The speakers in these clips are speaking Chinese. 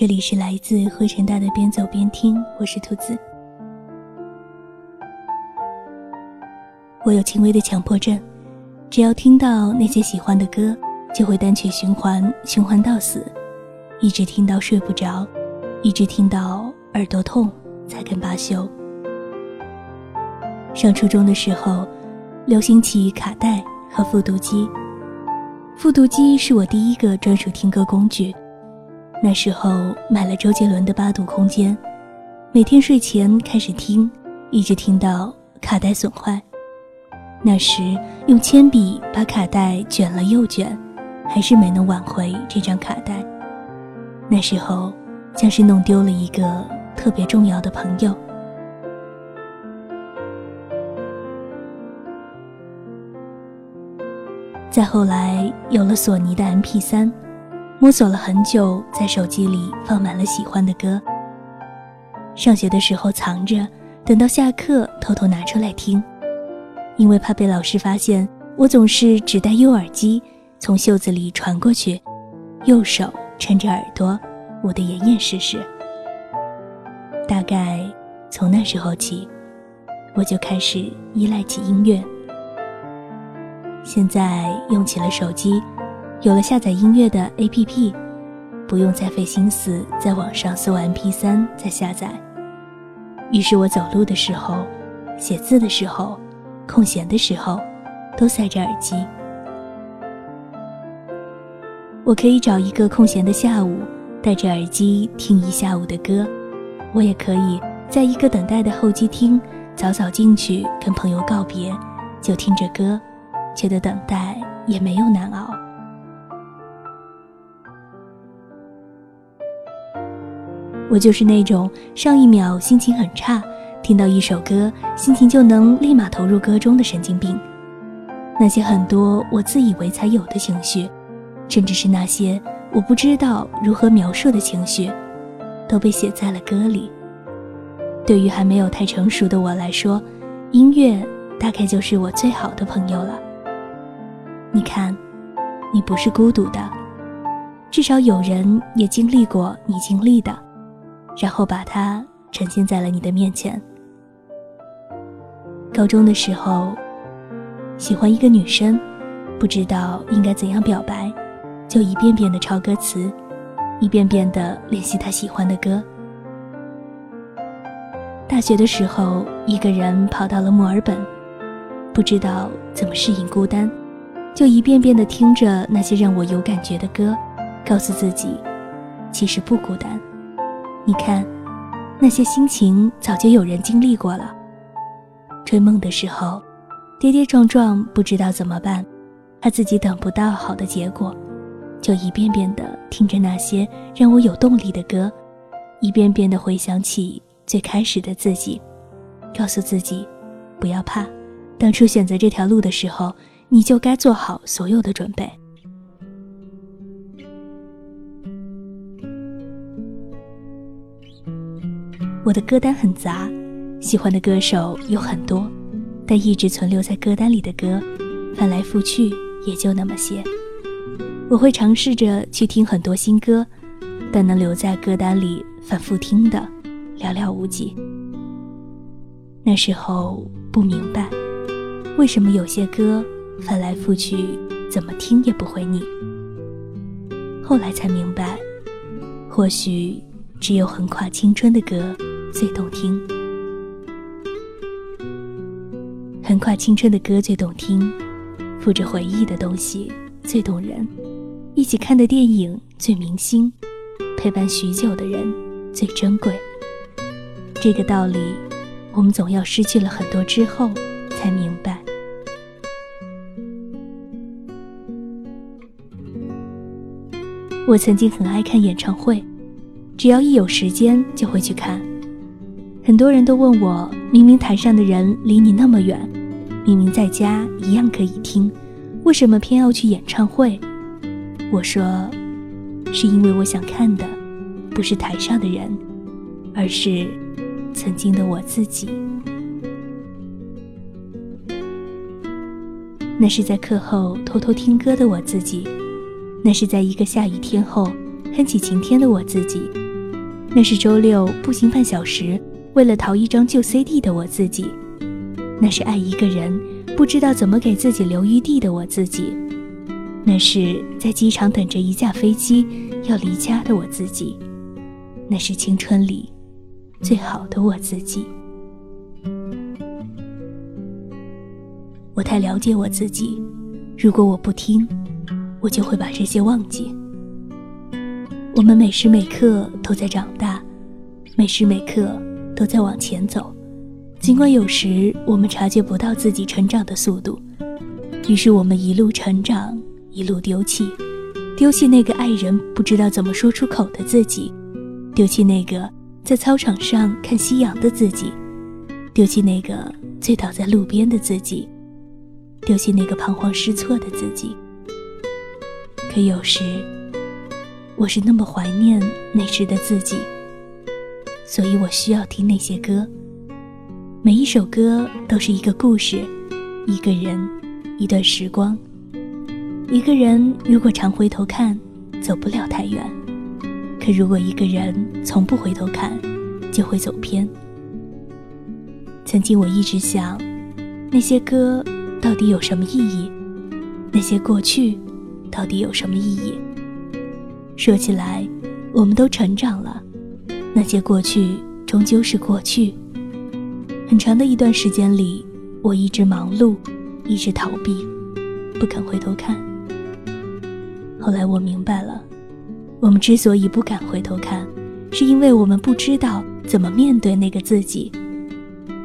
这里是来自灰尘大的边走边听，我是兔子。我有轻微的强迫症，只要听到那些喜欢的歌，就会单曲循环，循环到死，一直听到睡不着，一直听到耳朵痛才肯罢休。上初中的时候，流行起卡带和复读机，复读机是我第一个专属听歌工具。那时候买了周杰伦的《八度空间》，每天睡前开始听，一直听到卡带损坏。那时用铅笔把卡带卷了又卷，还是没能挽回这张卡带。那时候像是弄丢了一个特别重要的朋友。再后来有了索尼的 MP3。摸索了很久，在手机里放满了喜欢的歌。上学的时候藏着，等到下课偷偷拿出来听，因为怕被老师发现，我总是只戴右耳机，从袖子里传过去，右手撑着耳朵，捂得严严实实。大概从那时候起，我就开始依赖起音乐。现在用起了手机。有了下载音乐的 APP，不用再费心思在网上搜 MP3 再下载。于是我走路的时候、写字的时候、空闲的时候，都塞着耳机。我可以找一个空闲的下午，戴着耳机听一下午的歌；我也可以在一个等待的候机厅，早早进去跟朋友告别，就听着歌，觉得等待也没有难熬。我就是那种上一秒心情很差，听到一首歌，心情就能立马投入歌中的神经病。那些很多我自以为才有的情绪，甚至是那些我不知道如何描述的情绪，都被写在了歌里。对于还没有太成熟的我来说，音乐大概就是我最好的朋友了。你看，你不是孤独的，至少有人也经历过你经历的。然后把它呈现在了你的面前。高中的时候，喜欢一个女生，不知道应该怎样表白，就一遍遍的抄歌词，一遍遍的练习她喜欢的歌。大学的时候，一个人跑到了墨尔本，不知道怎么适应孤单，就一遍遍的听着那些让我有感觉的歌，告诉自己，其实不孤单。你看，那些心情早就有人经历过了。追梦的时候，跌跌撞撞，不知道怎么办，怕自己等不到好的结果，就一遍遍的听着那些让我有动力的歌，一遍遍的回想起最开始的自己，告诉自己，不要怕，当初选择这条路的时候，你就该做好所有的准备。我的歌单很杂，喜欢的歌手有很多，但一直存留在歌单里的歌，翻来覆去也就那么些。我会尝试着去听很多新歌，但能留在歌单里反复听的寥寥无几。那时候不明白，为什么有些歌翻来覆去怎么听也不会腻。后来才明白，或许只有横跨青春的歌。最动听，横跨青春的歌最动听，附着回忆的东西最动人，一起看的电影最明星，陪伴许久的人最珍贵。这个道理，我们总要失去了很多之后才明白。我曾经很爱看演唱会，只要一有时间就会去看。很多人都问我，明明台上的人离你那么远，明明在家一样可以听，为什么偏要去演唱会？我说，是因为我想看的，不是台上的人，而是曾经的我自己。那是在课后偷偷听歌的我自己，那是在一个下雨天后哼起晴天的我自己。那是周六步行半小时，为了淘一张旧 CD 的我自己；那是爱一个人，不知道怎么给自己留余地的我自己；那是在机场等着一架飞机要离家的我自己；那是青春里最好的我自己。我太了解我自己，如果我不听，我就会把这些忘记。我们每时每刻都在长大，每时每刻都在往前走，尽管有时我们察觉不到自己成长的速度。于是我们一路成长，一路丢弃，丢弃那个爱人不知道怎么说出口的自己，丢弃那个在操场上看夕阳的自己，丢弃那个醉倒在路边的自己，丢弃那个彷徨失措的自己。可有时。我是那么怀念那时的自己，所以我需要听那些歌。每一首歌都是一个故事，一个人，一段时光。一个人如果常回头看，走不了太远；可如果一个人从不回头看，就会走偏。曾经我一直想，那些歌到底有什么意义？那些过去到底有什么意义？说起来，我们都成长了，那些过去终究是过去。很长的一段时间里，我一直忙碌，一直逃避，不肯回头看。后来我明白了，我们之所以不敢回头看，是因为我们不知道怎么面对那个自己；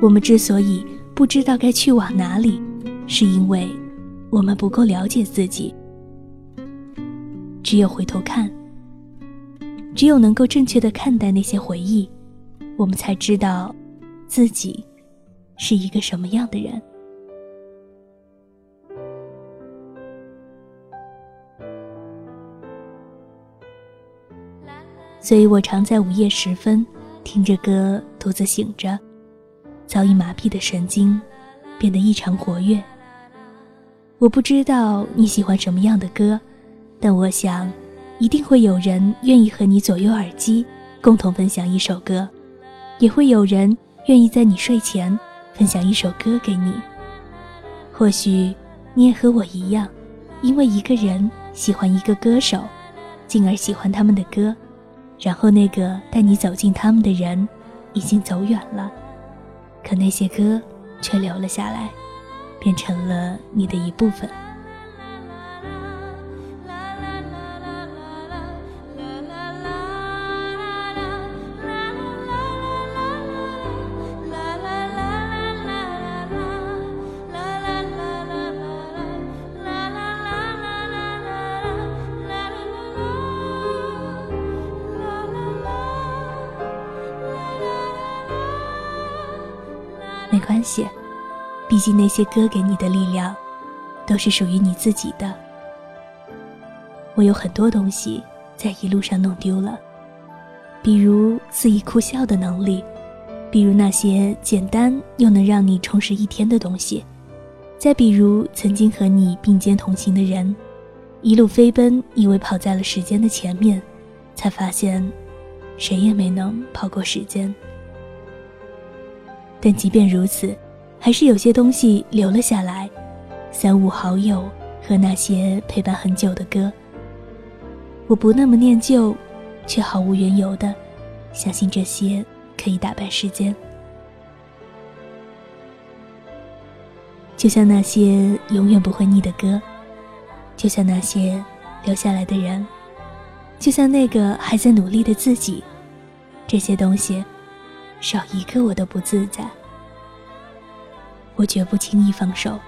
我们之所以不知道该去往哪里，是因为我们不够了解自己。只有回头看。只有能够正确的看待那些回忆，我们才知道自己是一个什么样的人。所以我常在午夜时分听着歌独自醒着，早已麻痹的神经变得异常活跃。我不知道你喜欢什么样的歌，但我想。一定会有人愿意和你左右耳机，共同分享一首歌，也会有人愿意在你睡前分享一首歌给你。或许你也和我一样，因为一个人喜欢一个歌手，进而喜欢他们的歌，然后那个带你走进他们的人已经走远了，可那些歌却留了下来，变成了你的一部分。关系，毕竟那些歌给你的力量，都是属于你自己的。我有很多东西在一路上弄丢了，比如肆意哭笑的能力，比如那些简单又能让你充实一天的东西，再比如曾经和你并肩同行的人，一路飞奔，以为跑在了时间的前面，才发现，谁也没能跑过时间。但即便如此，还是有些东西留了下来，三五好友和那些陪伴很久的歌。我不那么念旧，却毫无缘由的相信这些可以打败时间。就像那些永远不会腻的歌，就像那些留下来的人，就像那个还在努力的自己，这些东西。少一个我都不自在，我绝不轻易放手。